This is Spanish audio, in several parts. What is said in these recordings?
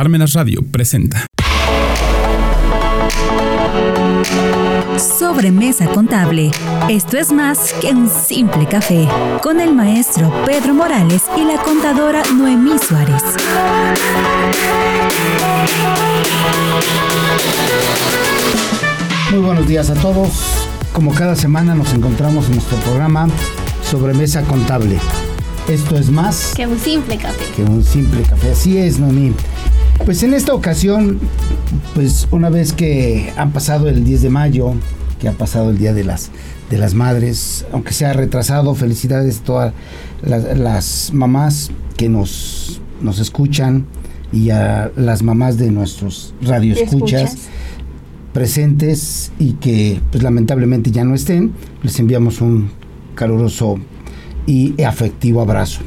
Parmenas Radio presenta. Sobremesa contable. Esto es más que un simple café. Con el maestro Pedro Morales y la contadora Noemí Suárez. Muy buenos días a todos. Como cada semana nos encontramos en nuestro programa Sobremesa Contable. Esto es más que un simple café. Que un simple café. Así es, Noemí. Pues en esta ocasión, pues una vez que han pasado el 10 de mayo, que ha pasado el Día de las, de las Madres, aunque sea retrasado, felicidades a todas las, las mamás que nos, nos escuchan y a las mamás de nuestros radioescuchas presentes y que pues lamentablemente ya no estén, les enviamos un caluroso y afectivo abrazo,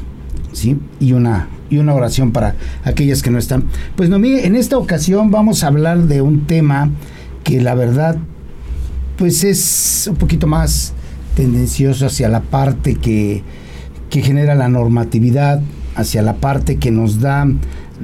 ¿sí? Y una y una oración para aquellas que no están. Pues no, mire, en esta ocasión vamos a hablar de un tema que la verdad pues es un poquito más tendencioso hacia la parte que, que genera la normatividad, hacia la parte que nos da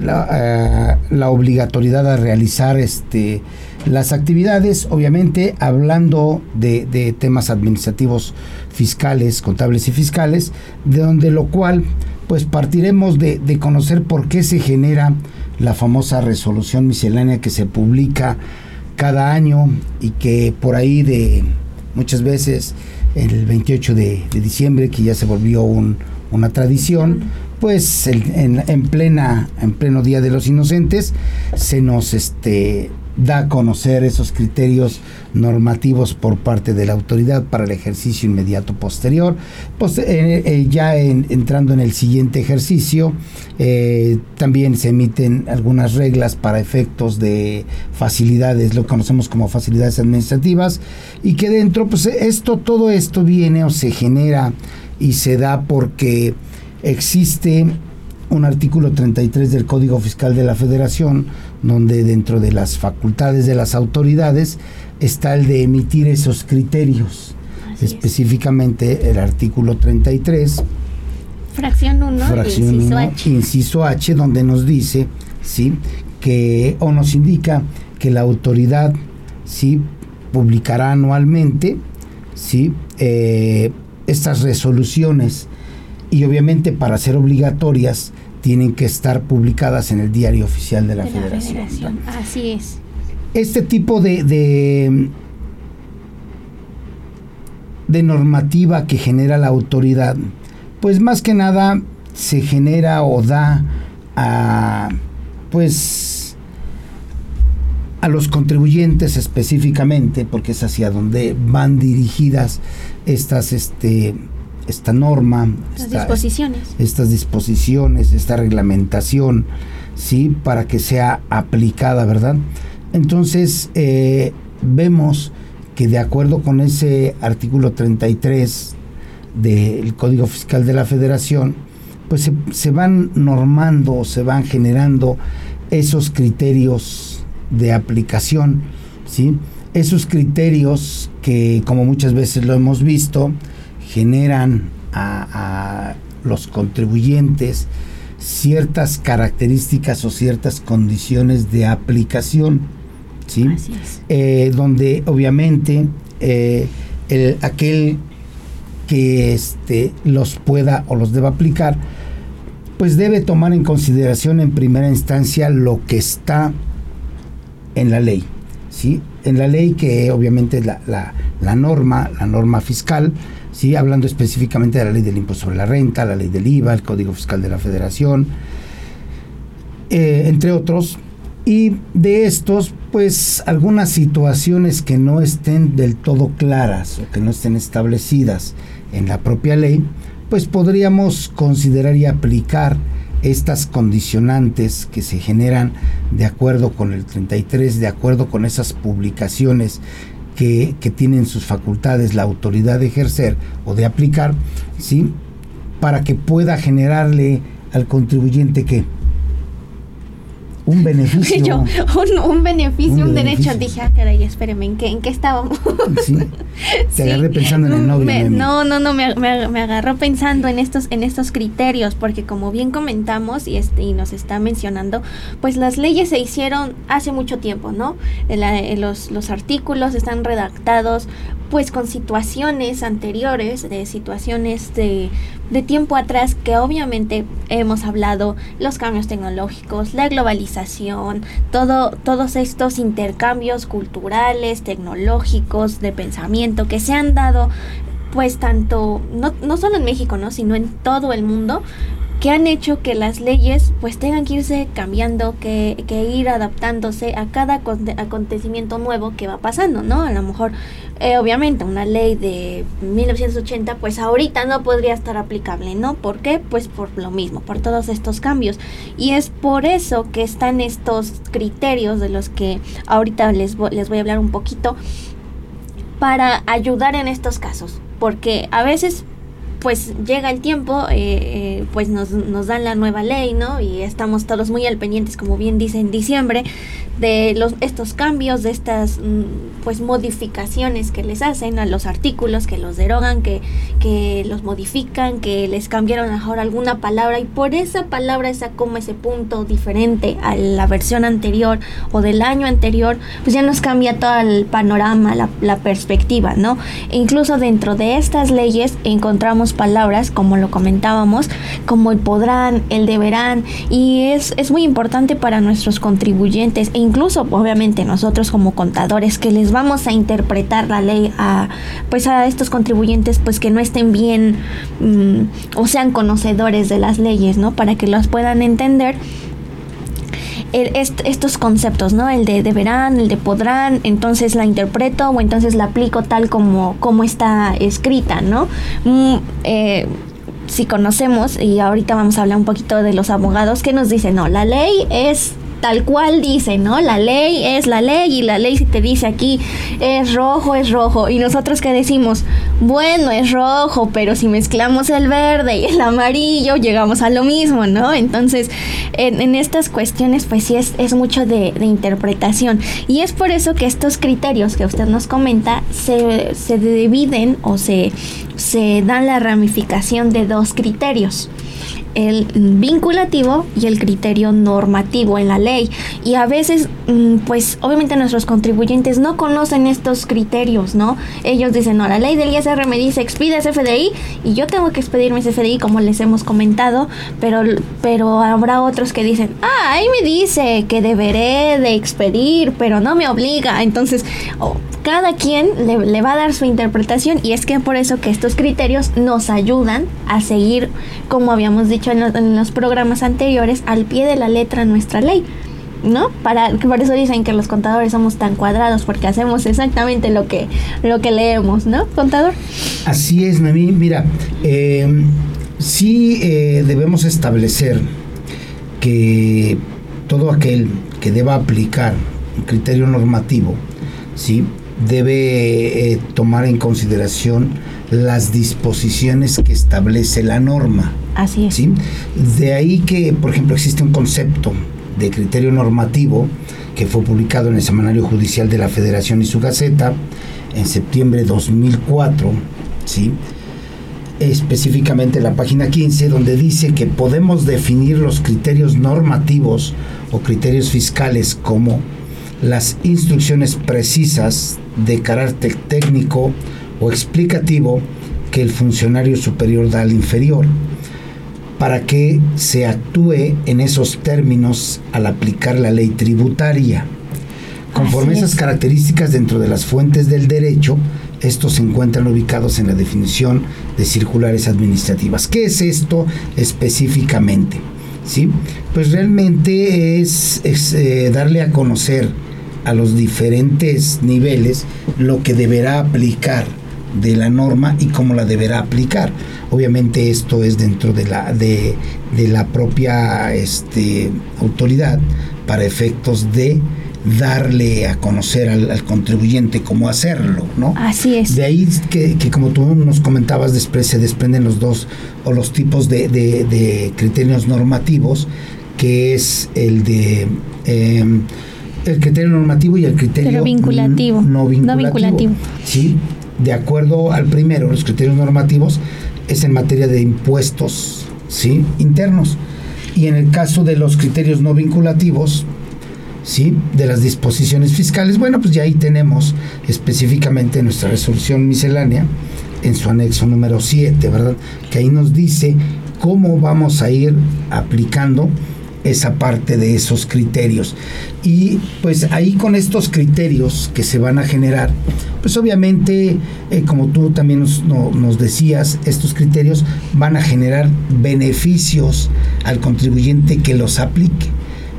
la, eh, la obligatoriedad a realizar este las actividades, obviamente hablando de, de, temas administrativos fiscales, contables y fiscales, de donde lo cual pues partiremos de, de conocer por qué se genera la famosa resolución miscelánea que se publica cada año y que por ahí de muchas veces el 28 de, diciembre, que ya se volvió un, una tradición, pues en, en, plena, en pleno Día de los Inocentes, se nos este, da a conocer esos criterios normativos por parte de la autoridad para el ejercicio inmediato posterior. Pues, eh, eh, ya en, entrando en el siguiente ejercicio, eh, también se emiten algunas reglas para efectos de facilidades, lo conocemos como facilidades administrativas, y que dentro, pues esto, todo esto viene o se genera y se da porque existe un artículo 33 del Código Fiscal de la Federación, donde dentro de las facultades de las autoridades está el de emitir esos criterios. Así Específicamente es. el artículo 33. Fracción 1, fracción inciso, uno, H. inciso H, donde nos dice, ¿sí? que o nos indica que la autoridad ¿sí? publicará anualmente ¿sí? Eh, estas resoluciones y obviamente para ser obligatorias tienen que estar publicadas en el diario oficial de la, de federación. la federación. Así es. Este tipo de, de, de, normativa que genera la autoridad, pues más que nada se genera o da a, pues, a los contribuyentes específicamente, porque es hacia donde van dirigidas estas, este, esta norma, Las esta, disposiciones. estas disposiciones, esta reglamentación, ¿sí? Para que sea aplicada, ¿verdad? Entonces, eh, vemos que de acuerdo con ese artículo 33 del Código Fiscal de la Federación, pues se, se van normando, se van generando esos criterios de aplicación, ¿sí? Esos criterios que, como muchas veces lo hemos visto, generan a, a, los contribuyentes ciertas características o ciertas condiciones de aplicación, ¿sí? Así es. Eh, donde obviamente eh, el, aquel que este, los pueda o los deba aplicar, pues debe tomar en consideración en primera instancia lo que está en la ley, ¿sí? En la ley que obviamente es la, la, la norma, la norma fiscal, ¿sí? hablando específicamente de la ley del impuesto sobre la renta, la ley del IVA, el Código Fiscal de la Federación, eh, entre otros. Y de estos, pues algunas situaciones que no estén del todo claras o que no estén establecidas en la propia ley, pues podríamos considerar y aplicar estas condicionantes que se generan de acuerdo con el 33, de acuerdo con esas publicaciones que, tienen sus facultades la autoridad de ejercer o de aplicar, ¿sí? Para que pueda generarle al contribuyente que un beneficio. Yo, un, un beneficio, Un un, derecho. Dije, ah, caray, espéreme, ¿en qué, en qué estábamos? Sí. Te agarré pensando en el novio. Me- no, no, no, me, me- me agarró pensando en estos, en estos criterios, porque como bien comentamos y, este, y nos está mencionando, pues las leyes se hicieron hace mucho tiempo, ¿no? La- los, los artículos están redactados pues con situaciones anteriores, de situaciones de, de tiempo atrás que obviamente hemos hablado, los cambios tecnológicos, la globalización, todo, todos estos intercambios culturales, tecnológicos, de pensamiento que se han dado pues tanto, no, no solo en México, ¿no? sino en todo el mundo, que han hecho que las leyes pues tengan que irse cambiando, que, que ir adaptándose a cada aconte- acontecimiento nuevo que va pasando, ¿no? A lo mejor, eh, obviamente, una ley de 1980 pues ahorita no podría estar aplicable, ¿no? ¿Por qué? Pues por lo mismo, por todos estos cambios. Y es por eso que están estos criterios de los que ahorita les, les voy a hablar un poquito para ayudar en estos casos, porque a veces pues llega el tiempo, eh, eh, pues nos, nos dan la nueva ley, ¿no? Y estamos todos muy al pendientes, como bien dice en diciembre, de los, estos cambios, de estas mm, pues modificaciones que les hacen a los artículos, que los derogan, que, que los modifican, que les cambiaron ahora alguna palabra y por esa palabra esa como ese punto diferente a la versión anterior o del año anterior, pues ya nos cambia todo el panorama, la, la perspectiva, ¿no? E incluso dentro de estas leyes encontramos palabras, como lo comentábamos, como el podrán, el deberán, y es, es muy importante para nuestros contribuyentes e incluso obviamente nosotros como contadores que les vamos a interpretar la ley a pues a estos contribuyentes pues que no estén bien mm, o sean conocedores de las leyes, ¿no? Para que las puedan entender el- est- estos conceptos, ¿no? El de deberán, el de podrán, entonces la interpreto o entonces la aplico tal como, como está escrita, ¿no? Mm, eh, si conocemos, y ahorita vamos a hablar un poquito de los abogados, que nos dicen, no, la ley es tal cual dice, ¿no? La ley es la ley y la ley si te dice aquí es rojo, es rojo. Y nosotros que decimos, bueno, es rojo, pero si mezclamos el verde y el amarillo, llegamos a lo mismo, ¿no? Entonces, en, estas cuestiones, pues sí es, es mucho de, de interpretación. Y es por eso que estos criterios que usted nos comenta se, se dividen o se, se dan la ramificación de dos criterios el vinculativo y el criterio normativo en la ley. Y a veces, mm, pues obviamente nuestros contribuyentes no conocen estos criterios, ¿no? Ellos dicen, no, la ley del ISR me dice expide ese FDI y yo tengo que expedir mi FDI como les hemos comentado, pero, pero habrá otros que dicen, ah, ahí me dice que deberé de expedir, pero no me obliga. Entonces, cada quien le, le va a dar su interpretación y es que por eso que estos criterios nos ayudan a seguir, como habíamos dicho en, lo- en los programas anteriores, al pie de la letra nuestra ley. ¿No? Para, por eso dicen que los contadores somos tan cuadrados, porque hacemos exactamente lo que, lo que leemos, ¿no, contador? Así es, Noemí. Mira, eh, sí eh, debemos establecer que todo aquel que deba aplicar un criterio normativo, ¿sí? debe eh, tomar en consideración las disposiciones que establece la norma. Así es. ¿sí? De ahí que, por ejemplo, existe un concepto de criterio normativo que fue publicado en el Semanario Judicial de la Federación y su Gaceta en septiembre de 2004, ¿sí? específicamente en la página 15, donde dice que podemos definir los criterios normativos o criterios fiscales como las instrucciones precisas de carácter técnico o explicativo que el funcionario superior da al inferior para que se actúe en esos términos al aplicar la ley tributaria. Conforme Así esas es. características dentro de las fuentes del derecho, estos se encuentran ubicados en la definición de circulares administrativas. ¿Qué es esto específicamente? ¿Sí? Pues realmente es, es, eh, darle a conocer a los diferentes niveles lo que deberá aplicar de la norma y cómo la deberá aplicar. Obviamente esto es dentro de la, de, de la propia este, autoridad para efectos de darle a conocer al, al contribuyente cómo hacerlo, ¿no? Así es. De ahí que, que como tú nos comentabas, después se desprenden los dos o los tipos de, de- de criterios normativos que es el de em, el criterio normativo y el criterio vinculativo. No vinculativo. Sí, de acuerdo al primero, los criterios normativos es en materia de impuestos, ¿sí? internos. Y en el caso de los criterios no vinculativos, ¿sí? de las disposiciones fiscales, bueno, pues ya ahí tenemos específicamente nuestra resolución miscelánea en su anexo número 7, ¿verdad? Que ahí nos dice cómo vamos a ir aplicando esa parte de esos criterios. Y pues ahí con estos criterios que se van a generar, pues obviamente, eh, como tú también nos, nos, decías, estos criterios van a generar beneficios al contribuyente que los aplique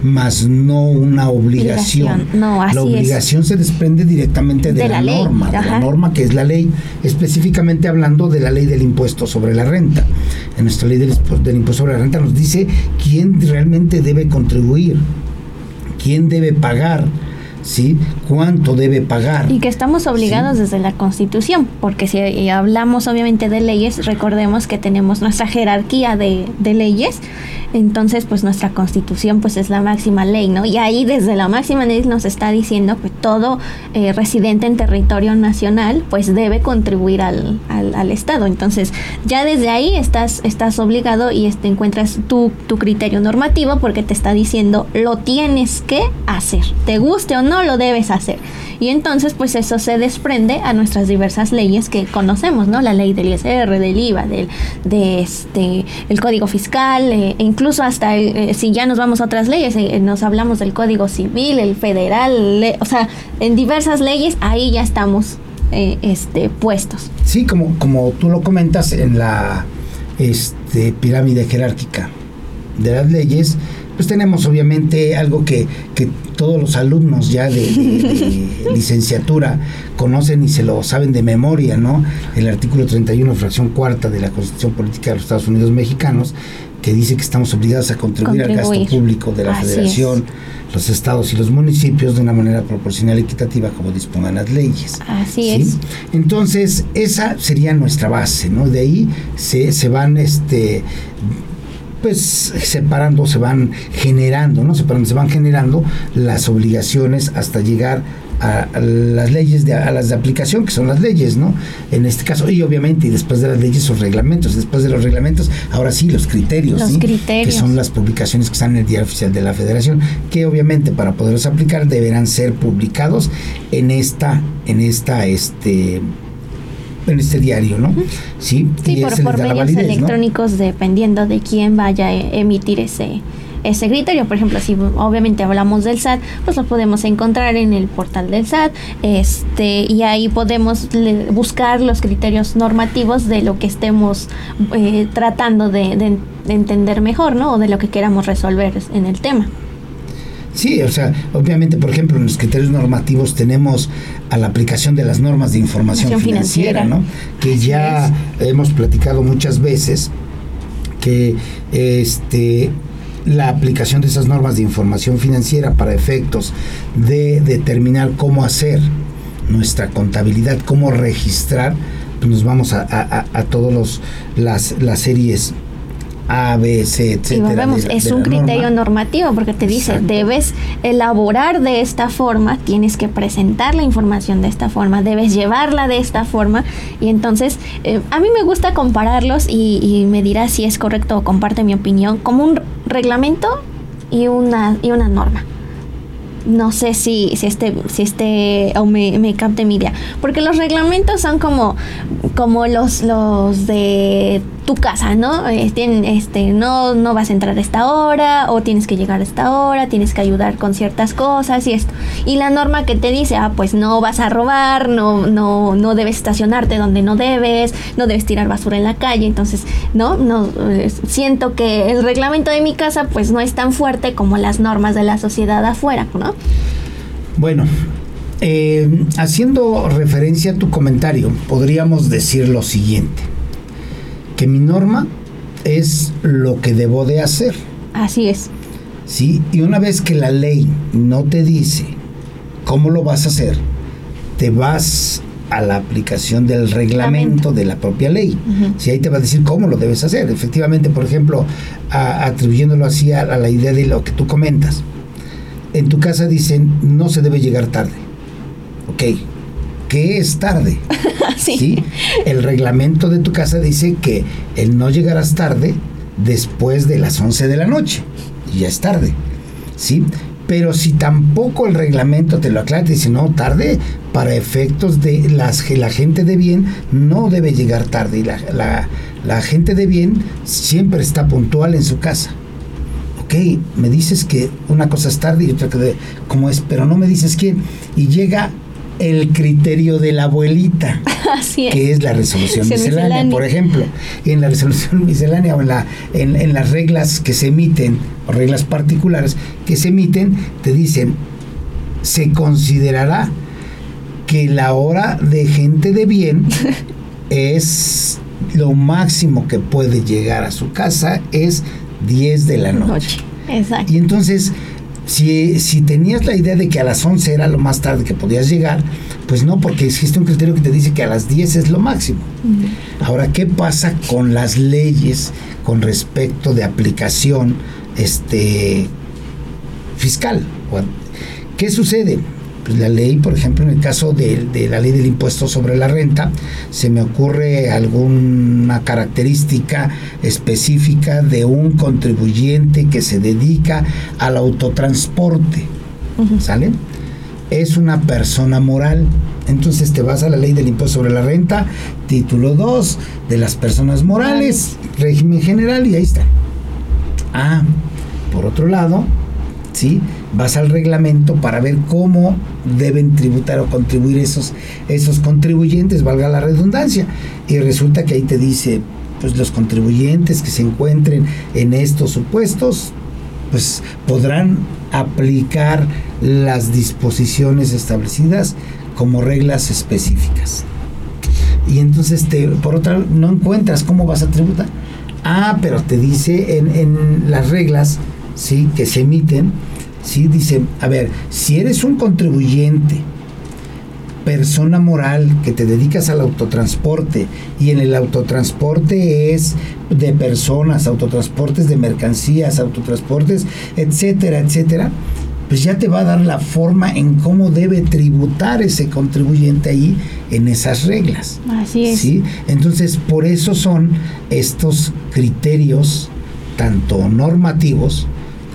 más no una obligación. la obligación se desprende directamente de, la, norma, de la norma que es la ley, específicamente hablando de la ley del impuesto sobre la renta. En nuestra ley del, del impuesto sobre la renta nos dice quién realmente debe contribuir, quién debe pagar ¿sí? ¿Cuánto debe pagar? Y que estamos obligados desde la Constitución, porque si hablamos obviamente de leyes, recordemos que tenemos nuestra jerarquía de, de leyes entonces pues nuestra constitución pues es la máxima ley, ¿no? Y ahí desde la máxima ley nos está diciendo que todo eh, residente en territorio nacional pues debe contribuir al, al, Estado. Entonces ya desde ahí estás, estás obligado y este, encuentras tu, tu criterio normativo porque te está diciendo lo tienes que hacer, te guste o no lo debes hacer. Y entonces, pues eso se desprende a nuestras diversas leyes que conocemos, ¿no? La ley del ISR, del IVA, del de este, el Código Fiscal, eh, e incluso hasta eh, si ya nos vamos a otras leyes, eh, nos hablamos del Código Civil, el federal, o sea, en diversas leyes ahí ya estamos este, puestos. Sí, como, como tú lo comentas en la este, pirámide jerárquica de las leyes, pues tenemos obviamente algo que, que todos los alumnos ya de, licenciatura conocen y se lo saben de memoria, ¿no? El artículo 31, fracción cuarta de la Constitución Política de los Estados Unidos Mexicanos, que dice que estamos obligados a contribuir, al gasto público de la Federación, los estados y los municipios de una manera proporcional y equitativa como dispongan las leyes. Así es. Entonces, esa sería nuestra base, ¿no? De ahí se, se van este pues separando, se van generando, ¿no? Separando, se van generando las obligaciones hasta llegar a, las leyes, de, a las de aplicación, que son las leyes, ¿no? En este caso, y obviamente, y después de las leyes, los reglamentos, después de los reglamentos, ahora sí, los criterios, los criterios. que son las publicaciones que están en el diario oficial de la federación, que obviamente para poderlos aplicar deberán ser publicados en esta, en esta, este, en este diario, ¿no? Sí, y por, por medios electrónicos dependiendo de quién vaya a emitir ese ese criterio. Por ejemplo, si obviamente hablamos del SAT, pues lo podemos encontrar en el portal del SAT, este, y ahí podemos buscar los criterios normativos de lo que estemos eh, tratando de, de, entender mejor, ¿no? O de lo que queramos resolver en el tema. Sí, o sea, obviamente, por ejemplo, en los criterios normativos tenemos a la aplicación de las normas de información financiera, ¿no? Que ya hemos platicado muchas veces que este la aplicación de esas normas de información financiera para efectos de determinar cómo hacer nuestra contabilidad, cómo registrar, pues nos vamos a, a, a todos los las, las series a, B, C, etcétera. es un criterio normativo porque te dice, debes elaborar de esta forma, tienes que presentar la información de esta forma, debes llevarla de esta forma. Y entonces, eh, a mí me gusta compararlos y, y me dirá si es correcto o comparte mi opinión, como un reglamento y una, y una norma no sé si, si este, si este, o me, me capte mi idea. Porque los reglamentos son como, como los, los de tu casa, ¿no? este, no, no vas a entrar a esta hora, o tienes que llegar a esta hora, tienes que ayudar con ciertas cosas y esto. Y la norma que te dice, ah, pues no vas a robar, no, no, no debes estacionarte donde no debes, no debes tirar basura en la calle. Entonces, no, no, siento que el reglamento de mi casa, pues no es tan fuerte como las normas de la sociedad afuera, ¿no? Bueno, eh, haciendo referencia a tu comentario, podríamos decir lo siguiente que mi norma es lo que debo de hacer. Así es. Sí, y una vez que la ley no te dice cómo lo vas a hacer, te vas a la aplicación del reglamento de la propia ley. Si ahí te va a decir cómo lo debes hacer. Efectivamente, por ejemplo, atribuyéndolo así a, la idea de lo que tú comentas. En tu casa dicen no se debe llegar tarde. Ok, ¿qué es tarde? sí. El reglamento de tu casa dice que el no llegarás tarde después de las 11 de la noche. Y ya es tarde. ¿Sí? pero si tampoco el reglamento te lo aclara, te dice, no, tarde, para efectos de las, la gente de bien no debe llegar tarde. Y la, la, gente de bien siempre está puntual en su casa. Ok, me dices que una cosa es tarde y otra que como es, pero no me dices quién. Y llega el criterio de la abuelita, que es la resolución miscelánea, por ejemplo. En la resolución miscelánea o en, la, en, las reglas que se emiten, o reglas particulares que se emiten, te dicen, se considerará que la hora de gente de bien es lo máximo que puede llegar a su casa es 10 de la noche. Exacto. Y entonces si, tenías la idea de que a las 11 era lo más tarde que podías llegar, pues no, porque existe un criterio que te dice que a las 10 es lo máximo. Ahora, ¿qué pasa con las leyes con respecto de aplicación este, fiscal? ¿Qué sucede? Pues, la ley, por ejemplo, en el caso de, la ley del impuesto sobre la renta, se me ocurre alguna característica específica de un contribuyente que se dedica al autotransporte. ¿Sale? Es una persona moral. Entonces te vas a la ley del impuesto sobre la renta, título 2 de las personas morales, régimen general y ahí está. Ah, por otro lado, ¿sí? vas al reglamento para ver cómo deben tributar o contribuir esos, esos contribuyentes, valga la redundancia. Y resulta que ahí te dice, pues los contribuyentes que se encuentren en estos supuestos, pues podrán aplicar las disposiciones establecidas como reglas específicas. Y entonces, te, por otra, no encuentras cómo vas a tributar. Ah, pero te dice en, en las reglas ¿sí? que se emiten, ¿sí? Dice, a ver, si eres un contribuyente, persona moral que te dedicas al autotransporte y en el autotransporte es de personas, autotransportes de mercancías, autotransportes, etcétera, etcétera, pues ya te va a dar la forma en cómo debe tributar ese contribuyente ahí en esas reglas. Así es. ¿sí? Entonces, por eso son estos criterios, tanto normativos,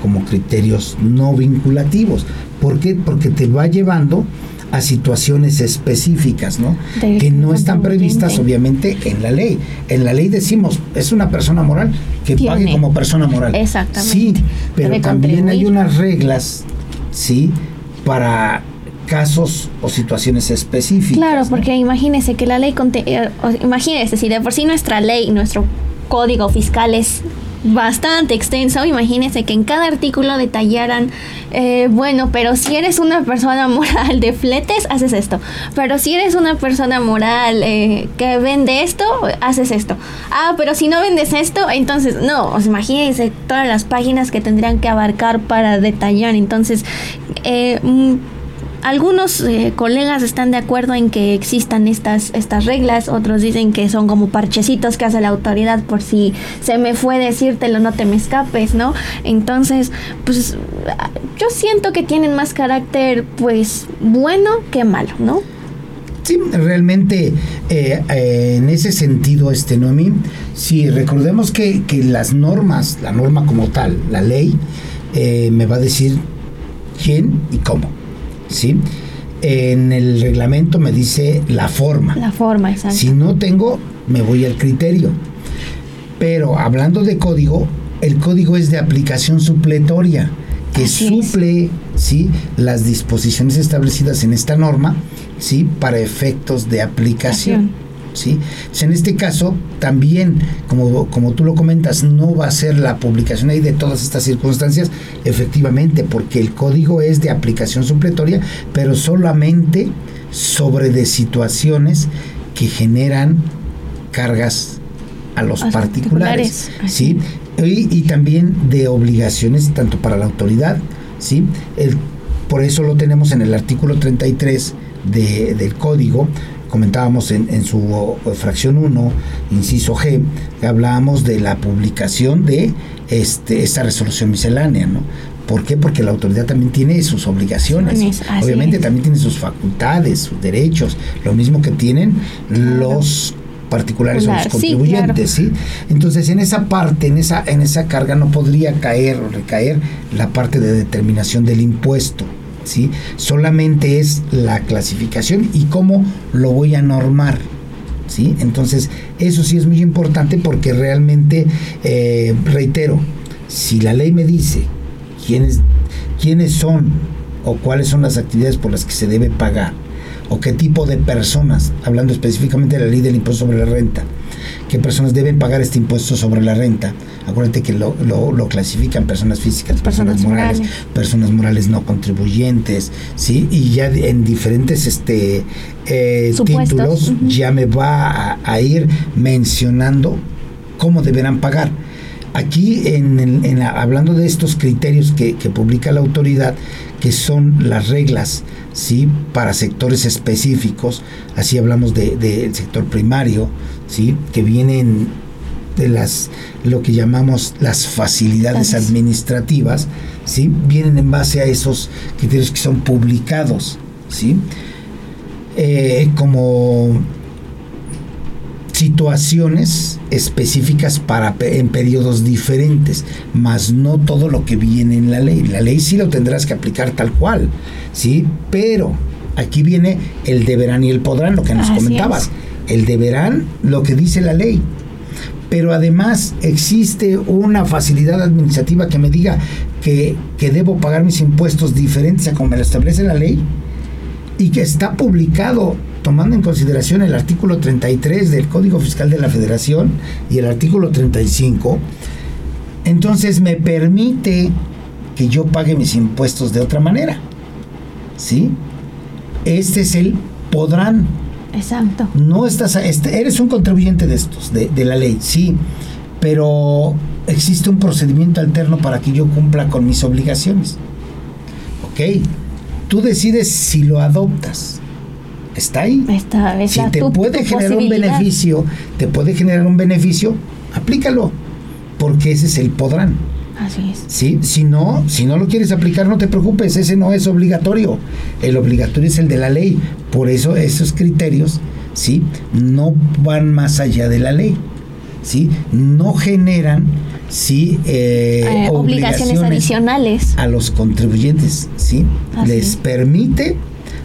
como criterios no vinculativos. ¿Por qué? Porque te va llevando a situaciones específicas, ¿no? que no están previstas obviamente en la ley. En la ley decimos, es una persona moral que pague como persona moral. Exactamente. Sí, pero también hay unas reglas, ¿sí? Para casos o situaciones específicas. Claro, porque imagínese que la ley, eh, imagínese, si de por sí nuestra ley, nuestro código fiscal es bastante extenso. Imagínense que en cada artículo detallaran, eh, bueno, pero si eres una persona moral de fletes, haces esto. Pero si eres una persona moral eh, que vende esto, haces esto. Ah, pero si no vendes esto, entonces no. Os imagínense todas las páginas que tendrían que abarcar para detallar. Entonces, eh, mm, algunos eh, colegas están de acuerdo en que existan estas, estas reglas, otros dicen que son como parchecitos que hace la autoridad por si se me fue decírtelo, no te me escapes, ¿no? Entonces, pues yo siento que tienen más carácter, pues, bueno que malo, ¿no? Sí, realmente eh, eh, en ese sentido, este Noemi, si recordemos que, que, las normas, la norma como tal, la ley, me va a decir quién y cómo. ¿Sí? En el reglamento me dice la forma. La forma, exacto. Si no tengo, me voy al criterio. Pero hablando de código, el código es de aplicación supletoria, que suple ¿sí? las disposiciones establecidas en esta norma ¿sí? para efectos de aplicación. ¿Sí? en este caso, también, como, como tú lo comentas, no va a ser la publicación ahí de todas estas circunstancias, efectivamente, porque el código es de aplicación supletoria, pero solamente sobre de situaciones que generan cargas a los particulares, ¿sí? Y, también de obligaciones tanto para la autoridad, ¿sí? El, por eso lo tenemos en el artículo 33 del código, comentábamos en, en su fracción 1, inciso G, hablábamos de la publicación de este, esta resolución miscelánea, ¿no? ¿Por qué? Porque la autoridad también tiene sus obligaciones. Obviamente también tiene sus facultades, sus derechos, lo mismo que tienen los particulares o los contribuyentes, sí, Entonces, en esa parte, en esa en esa carga no podría caer o recaer la parte de determinación del impuesto, ¿sí? Solamente es la clasificación y cómo lo voy a normar. ¿Sí? Entonces, eso sí es muy importante porque realmente, eh, reitero, si la ley me dice quiénes, quiénes son o cuáles son las actividades por las que se debe pagar o qué tipo de personas, hablando específicamente de la ley del impuesto sobre la renta, qué personas deben pagar este impuesto sobre la renta. Acuérdate que lo, lo, clasifican personas físicas, personas, morales, personas morales no contribuyentes, ¿sí? Y ya en diferentes este, eh, títulos ya me va a, ir mencionando cómo deberán pagar. Aquí, en, hablando de estos criterios que, publica la autoridad, que son las reglas ¿sí? para sectores específicos, así hablamos del de, sector primario, ¿sí? que vienen de las lo que llamamos las facilidades administrativas, ¿sí? vienen en base a esos criterios que son publicados, ¿sí? Eh, como situaciones específicas para en periodos diferentes, más no todo lo que viene en la ley. La ley sí lo tendrás que aplicar tal cual, ¿sí? Pero aquí viene el deberán y el podrán, lo que nos comentabas. El deberán, lo que dice la ley. Pero además existe una facilidad administrativa que me diga que, que debo pagar mis impuestos diferentes a como me lo establece la ley y que está publicado tomando en consideración el artículo 33 del Código Fiscal de la Federación y el artículo 35, entonces me permite que yo pague mis impuestos de otra manera. ¿Sí? Este es el podrán. Exacto. No estás, este, eres un contribuyente de estos, de, de la ley, sí, pero existe un procedimiento alterno para que yo cumpla con mis obligaciones. ¿Ok? Tú decides si lo adoptas está ahí. Está, si te puede generar un beneficio, te puede generar un beneficio, aplícalo, porque ese es el podrán. Así es. ¿Sí? Si no, si no lo quieres aplicar, no te preocupes, ese no es obligatorio. El obligatorio es el de la ley. Por eso esos criterios, ¿sí? No van más allá de la ley. ¿Sí? No generan sí eh, eh, obligaciones, adicionales a los contribuyentes, ¿sí? Les permite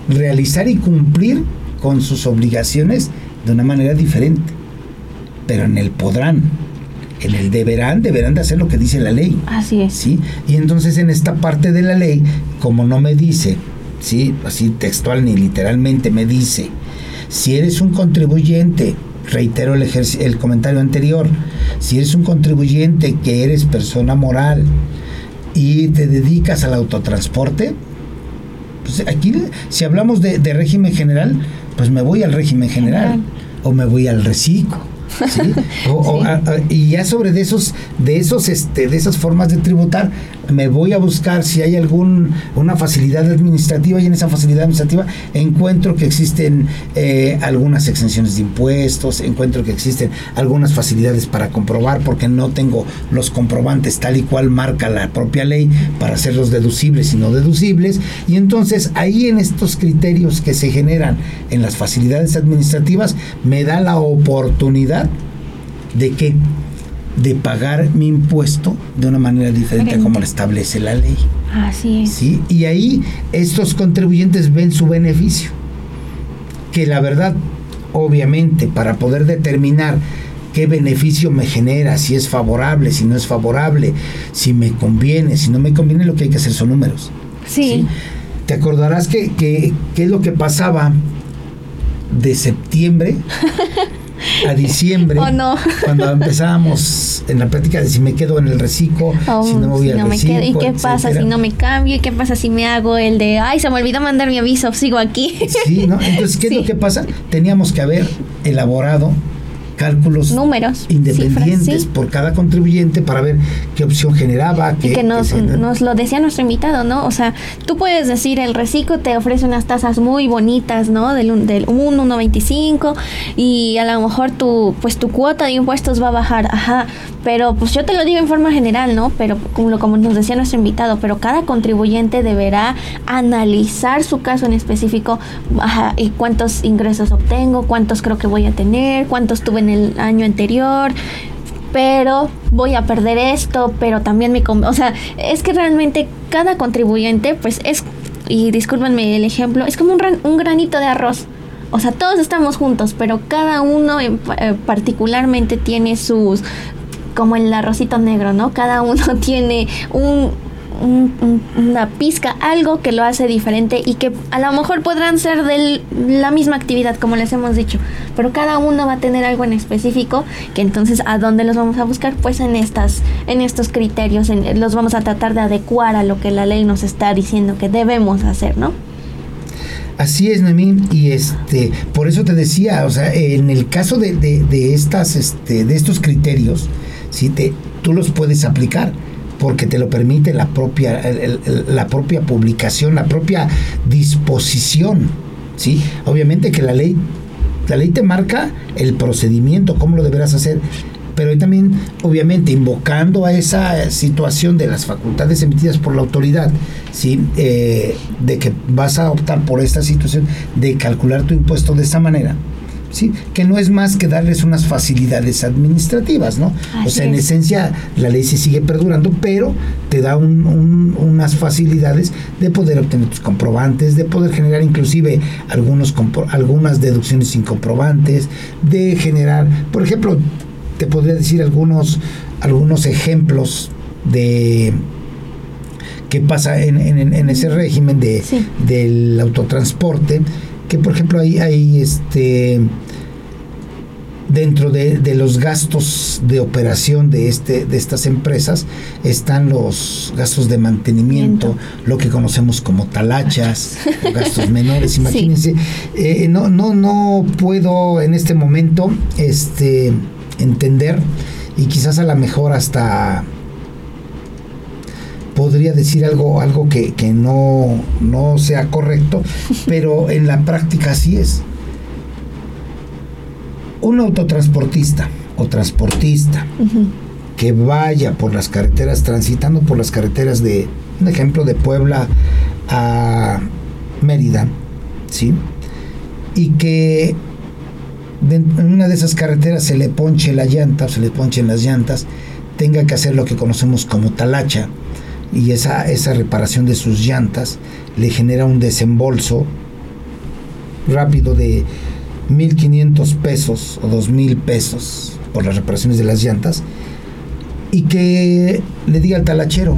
realizar y cumplir con sus obligaciones de una manera diferente. Pero en el podrán, en el deberán, deberán de hacer lo que dice la ley. Así es. ¿sí? Y entonces en esta parte de la ley, como no me dice, ¿sí? así textual ni literalmente me dice, si eres un contribuyente, reitero el, el comentario anterior, si eres un contribuyente que eres persona moral y te dedicas al autotransporte, pues aquí, si hablamos de, régimen general, pues me voy al régimen general o me voy al reciclo y ya sobre de esos, de esos, este, de esas formas de tributar, me voy a buscar si hay algún una facilidad administrativa y en esa facilidad administrativa encuentro que existen eh, algunas exenciones de impuestos, encuentro que existen algunas facilidades para comprobar porque no tengo los comprobantes tal y cual marca la propia ley para hacerlos deducibles y no deducibles. Y entonces ahí en estos criterios que se generan en las facilidades administrativas me da la oportunidad de que de pagar mi impuesto de una manera diferente a como lo establece la ley. Así es. ¿Sí? Y ahí estos contribuyentes ven su beneficio. Que la verdad, obviamente, para poder determinar qué beneficio me genera, si es favorable, si no es favorable, si me conviene, si no me conviene, lo que hay que hacer son números. Sí. Te acordarás que, que, es lo que pasaba de septiembre a diciembre, oh, no. cuando empezábamos en la práctica de si me quedo en el reciclo, oh, si no me voy al reciclo. ¿Y qué pasa si no me cambio? ¿Y qué pasa si me hago el de, ay, se me olvidó mandar mi aviso, sigo aquí? Sí, ¿no? Entonces, ¿qué es lo que pasa? Teníamos que haber elaborado cálculos números independientes por cada contribuyente para ver qué opción generaba. y que nos, nos lo decía nuestro invitado, ¿no? O sea, tú puedes decir, el reciclo te ofrece unas tasas muy bonitas, ¿no? Del, del 1, 1.25 y a lo mejor tu, pues tu cuota de impuestos va a bajar, ajá, pero pues yo te lo digo en forma general, ¿no? Pero como, como nos decía nuestro invitado, pero cada contribuyente deberá analizar su caso en específico, ajá, y cuántos ingresos obtengo, cuántos creo que voy a tener, cuántos tuve en el año anterior, pero voy a perder esto, pero también me... O sea, es que realmente cada contribuyente, pues es, y discúlpenme el ejemplo, es como un, un granito de arroz. O sea, todos estamos juntos, pero cada uno en, eh, particularmente tiene sus, como el arrocito negro, ¿no? Cada uno tiene un, una pizca, algo que lo hace diferente y que a lo mejor podrán ser de la misma actividad, como les hemos dicho, pero cada uno va a tener algo en específico que entonces a dónde los vamos a buscar, pues en estas, en estos criterios, los vamos a tratar de adecuar a lo que la ley nos está diciendo que debemos hacer, ¿no? Así es, Noemí, y este, por eso te decía, o sea, en el caso de, de, estas, este, de estos criterios, ¿sí? te, tú los puedes aplicar porque te lo permite la propia, la propia publicación, la propia disposición. ¿sí? Obviamente que la ley, la ley te marca el procedimiento, cómo lo deberás hacer, pero también, obviamente, invocando a esa situación de las facultades emitidas por la autoridad, ¿sí? Eh, de que vas a optar por esta situación de calcular tu impuesto de esta manera, ¿sí? que no es más que darles unas facilidades administrativas, ¿no? o sea, en esencia la ley se sigue perdurando, pero te da unas facilidades de poder obtener tus comprobantes, de poder generar inclusive algunos algunas deducciones sin comprobantes, de generar, por ejemplo, te podría decir algunos, algunos ejemplos de qué pasa en, en, ese régimen de, del autotransporte que por ejemplo hay, hay este dentro de, los gastos de operación de este de estas empresas están los gastos de mantenimiento lo que conocemos como talachas gastos menores. Imagínense eh, no no no puedo en este momento este entender y quizás a lo mejor hasta podría decir algo, algo que, no, no sea correcto, pero en la práctica sí es. Un autotransportista o transportista que vaya por las carreteras, transitando por las carreteras de, un ejemplo, de Puebla a Mérida, ¿sí? Y que en una de esas carreteras se le ponche la llanta, se le ponchen las llantas, tenga que hacer lo que conocemos como talacha, y esa, esa reparación de sus llantas le genera un desembolso rápido de 1.500 pesos o 2.000 pesos por las reparaciones de las llantas y que le diga al talachero,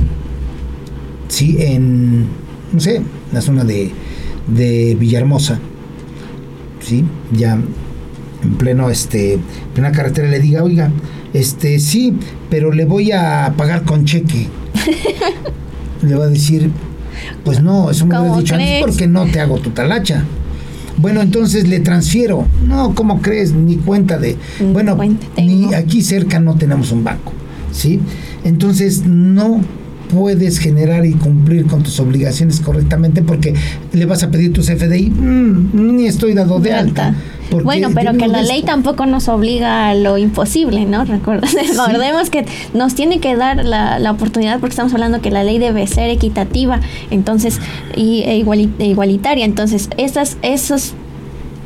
si en, no sé, la zona de, de Villahermosa, ¿sí? ya en pleno, este, plena carretera le diga, oiga, este, sí, pero le voy a pagar con cheque le va a decir, pues no, eso me lo he dicho antes porque no te hago tu talacha. Bueno, entonces le transfiero. No, ¿cómo crees? Ni cuenta de... bueno, ni aquí cerca no tenemos un banco. ¿Sí? Entonces no puedes generar y cumplir con tus obligaciones correctamente porque le vas a pedir tu CFDI, mm, ni estoy dado de, alta. Bueno, pero que la ley tampoco nos obliga a lo imposible, ¿no? Recordemos que nos tiene que dar la, la, oportunidad porque estamos hablando que la ley debe ser equitativa, entonces, y, e, e igualitaria. Entonces, esas, esos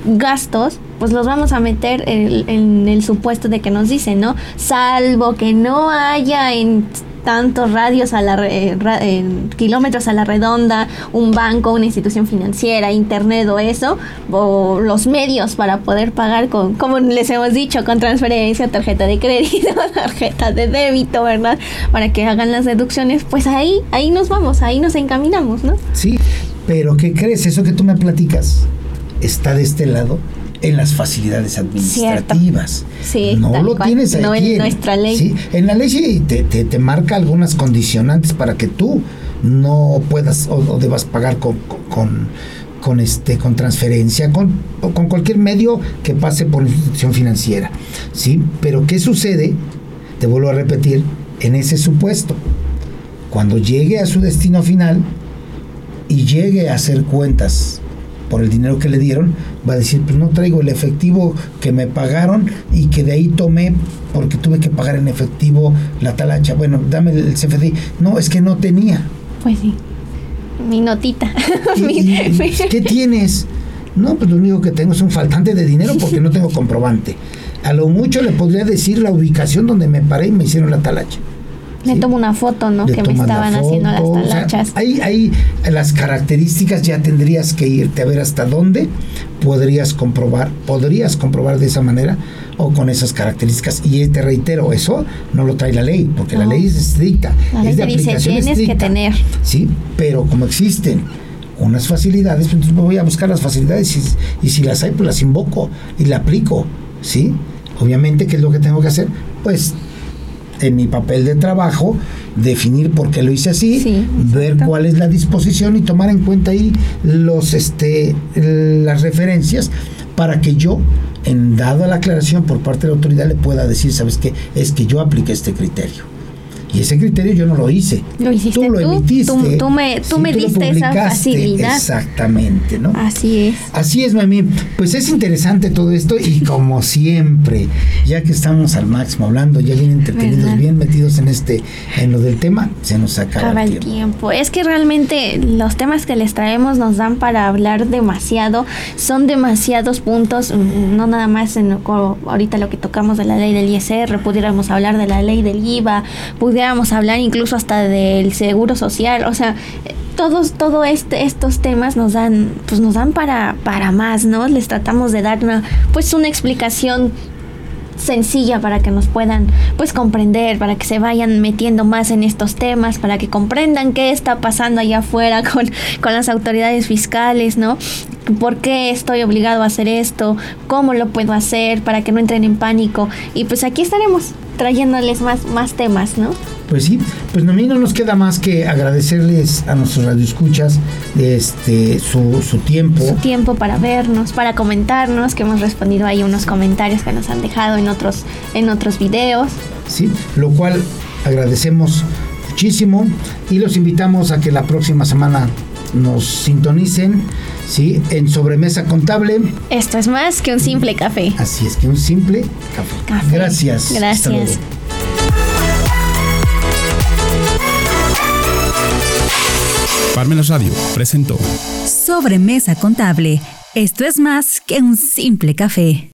gastos, pues los vamos a meter en, en, el supuesto de que nos dicen, ¿no? Salvo que no haya en tantos radios a la eh, kilómetros a la redonda, un banco, una institución financiera, internet o eso, o los medios para poder pagar con, como les hemos dicho, con transferencia, tarjeta de crédito, tarjeta de débito, ¿verdad? Para que hagan las deducciones, pues ahí, ahí nos vamos, ahí nos encaminamos, ¿no? Sí, pero ¿qué crees? Eso que tú me platicas está de este lado en las facilidades administrativas. Sí, no lo tienes aquí. No en, nuestra ley. Sí, en la ley sí te, te, marca algunas condicionantes para que tú no puedas o, debas pagar con, con, con este con transferencia, con, con cualquier medio que pase por institución financiera. ¿sí? Pero ¿qué sucede? Te vuelvo a repetir, en ese supuesto, cuando llegue a su destino final y llegue a hacer cuentas por el dinero que le dieron, va a decir, pues no traigo el efectivo que me pagaron y que de ahí tomé porque tuve que pagar en efectivo la talacha. Bueno, dame el CFDI. No, es que no tenía. Pues sí. Mi notita. ¿Qué tienes? No, pues lo único que tengo es un faltante de dinero porque no tengo comprobante. A lo mucho le podría decir la ubicación donde me paré y me hicieron la talacha. Le tomo una foto, ¿no? que me estaban haciendo las talachas. hay, las características, ya tendrías que irte a ver hasta dónde podrías comprobar, podrías comprobar de esa manera o con esas características. Y te reitero, eso no lo trae la ley, porque la ley es estricta. La ley es de aplicación dice, tienes que tener. Sí, pero como existen unas facilidades, pues entonces me voy a buscar las facilidades y, y si las hay, pues las invoco y la aplico, ¿sí? Obviamente, ¿qué es lo que tengo que hacer? Pues en mi papel de trabajo, definir por qué lo hice así, ver cuál es la disposición y tomar en cuenta ahí los este las referencias para que yo en dada la aclaración por parte de la autoridad le pueda decir, ¿sabes qué? Es que yo apliqué este criterio. Y ese criterio yo no lo hice. Lo hiciste tú. lo emitiste. Tú, me, tú me diste esa facilidad. Exactamente, ¿no? Así es. Así es, mami. Pues es interesante todo esto y como siempre, ya que estamos al máximo hablando, ya bien entretenidos, bien metidos en este, en lo del tema, se nos acaba, el, tiempo. tiempo. Es que realmente los temas que les traemos nos dan para hablar demasiado. Son demasiados puntos, no nada más en ahorita lo que tocamos de la ley del ISR, pudiéramos hablar de la ley del IVA, pudiéramos pudiéramos hablar incluso hasta del seguro social, o sea, todos todo este, estos temas nos dan pues nos dan para para más, ¿no? Les tratamos de dar una pues una explicación sencilla para que nos puedan pues comprender, para que se vayan metiendo más en estos temas, para que comprendan qué está pasando allá afuera con, con las autoridades fiscales, ¿no? ¿Por qué estoy obligado a hacer esto? ¿Cómo lo puedo hacer? Para que no entren en pánico. Y pues aquí estaremos trayéndoles más, más temas, ¿no? Pues sí, pues a mí no nos queda más que agradecerles a nuestros radioescuchas este, su, su tiempo. Su tiempo para vernos, para comentarnos, que hemos respondido ahí unos comentarios que nos han dejado en otros, en otros videos. Sí, lo cual agradecemos muchísimo y los invitamos a que la próxima semana nos sintonicen, ¿sí? En Sobremesa Contable. Esto es más que un simple café. Así es, que un simple café. Gracias. Gracias. Parmenas Radio presentó Sobremesa Contable. Esto es más que un simple café.